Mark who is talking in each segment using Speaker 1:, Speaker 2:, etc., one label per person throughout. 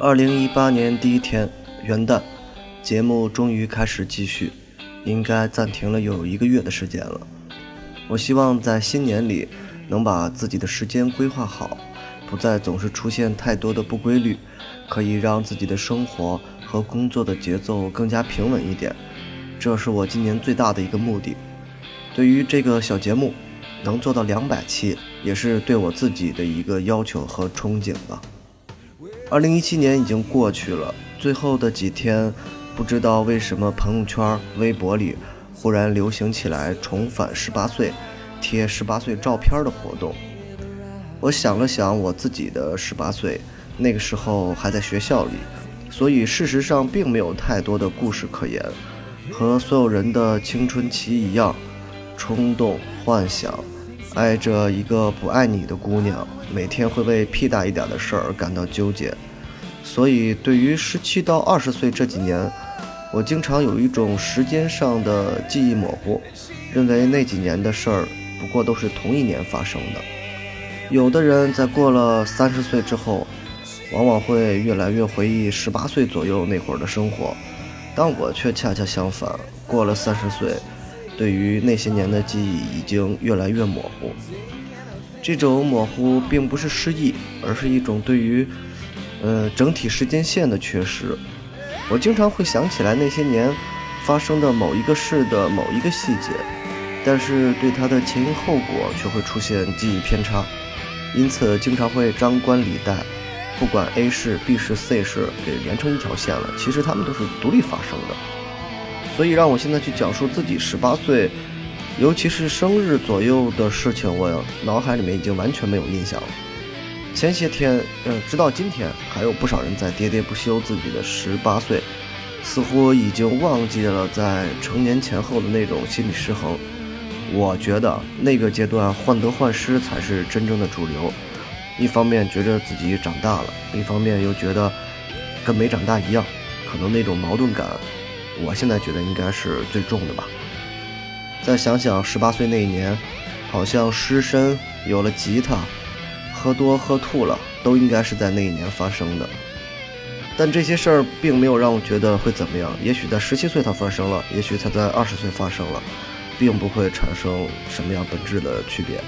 Speaker 1: 二零一八年第一天，元旦，节目终于开始继续，应该暂停了有一个月的时间了。我希望在新年里能把自己的时间规划好，不再总是出现太多的不规律，可以让自己的生活和工作的节奏更加平稳一点。这是我今年最大的一个目的。对于这个小节目，能做到两百期，也是对我自己的一个要求和憧憬吧。二零一七年已经过去了，最后的几天，不知道为什么朋友圈、微博里忽然流行起来重返十八岁、贴十八岁照片的活动。我想了想我自己的十八岁，那个时候还在学校里，所以事实上并没有太多的故事可言，和所有人的青春期一样，冲动、幻想，爱着一个不爱你的姑娘。每天会为屁大一点的事儿感到纠结，所以对于十七到二十岁这几年，我经常有一种时间上的记忆模糊，认为那几年的事儿不过都是同一年发生的。有的人在过了三十岁之后，往往会越来越回忆十八岁左右那会儿的生活，但我却恰恰相反，过了三十岁，对于那些年的记忆已经越来越模糊。这种模糊并不是失忆，而是一种对于，呃整体时间线的缺失。我经常会想起来那些年发生的某一个事的某一个细节，但是对它的前因后果却会出现记忆偏差，因此经常会张冠李戴，不管 A 事、B 事、C 事给连成一条线了，其实他们都是独立发生的。所以让我现在去讲述自己十八岁。尤其是生日左右的事情，我脑海里面已经完全没有印象了。前些天，嗯，直到今天，还有不少人在喋喋不休自己的十八岁，似乎已经忘记了在成年前后的那种心理失衡。我觉得那个阶段患得患失才是真正的主流。一方面觉着自己长大了，一方面又觉得跟没长大一样，可能那种矛盾感，我现在觉得应该是最重的吧。再想想十八岁那一年，好像失身，有了吉他，喝多喝吐了，都应该是在那一年发生的。但这些事儿并没有让我觉得会怎么样。也许在十七岁它发生了，也许它在二十岁发生了，并不会产生什么样本质的区别。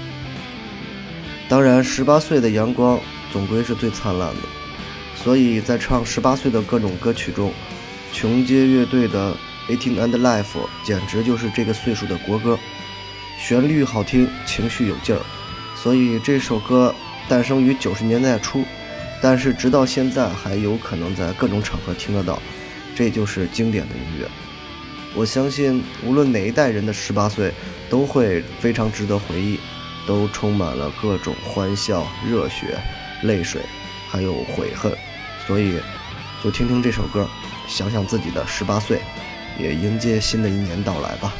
Speaker 1: 当然，十八岁的阳光总归是最灿烂的，所以在唱十八岁的各种歌曲中，琼街乐队的。Eighteen and Life 简直就是这个岁数的国歌，旋律好听，情绪有劲儿，所以这首歌诞生于九十年代初，但是直到现在还有可能在各种场合听得到，这就是经典的音乐。我相信无论哪一代人的十八岁都会非常值得回忆，都充满了各种欢笑、热血、泪水，还有悔恨，所以就听听这首歌，想想自己的十八岁。也迎接新的一年到来吧。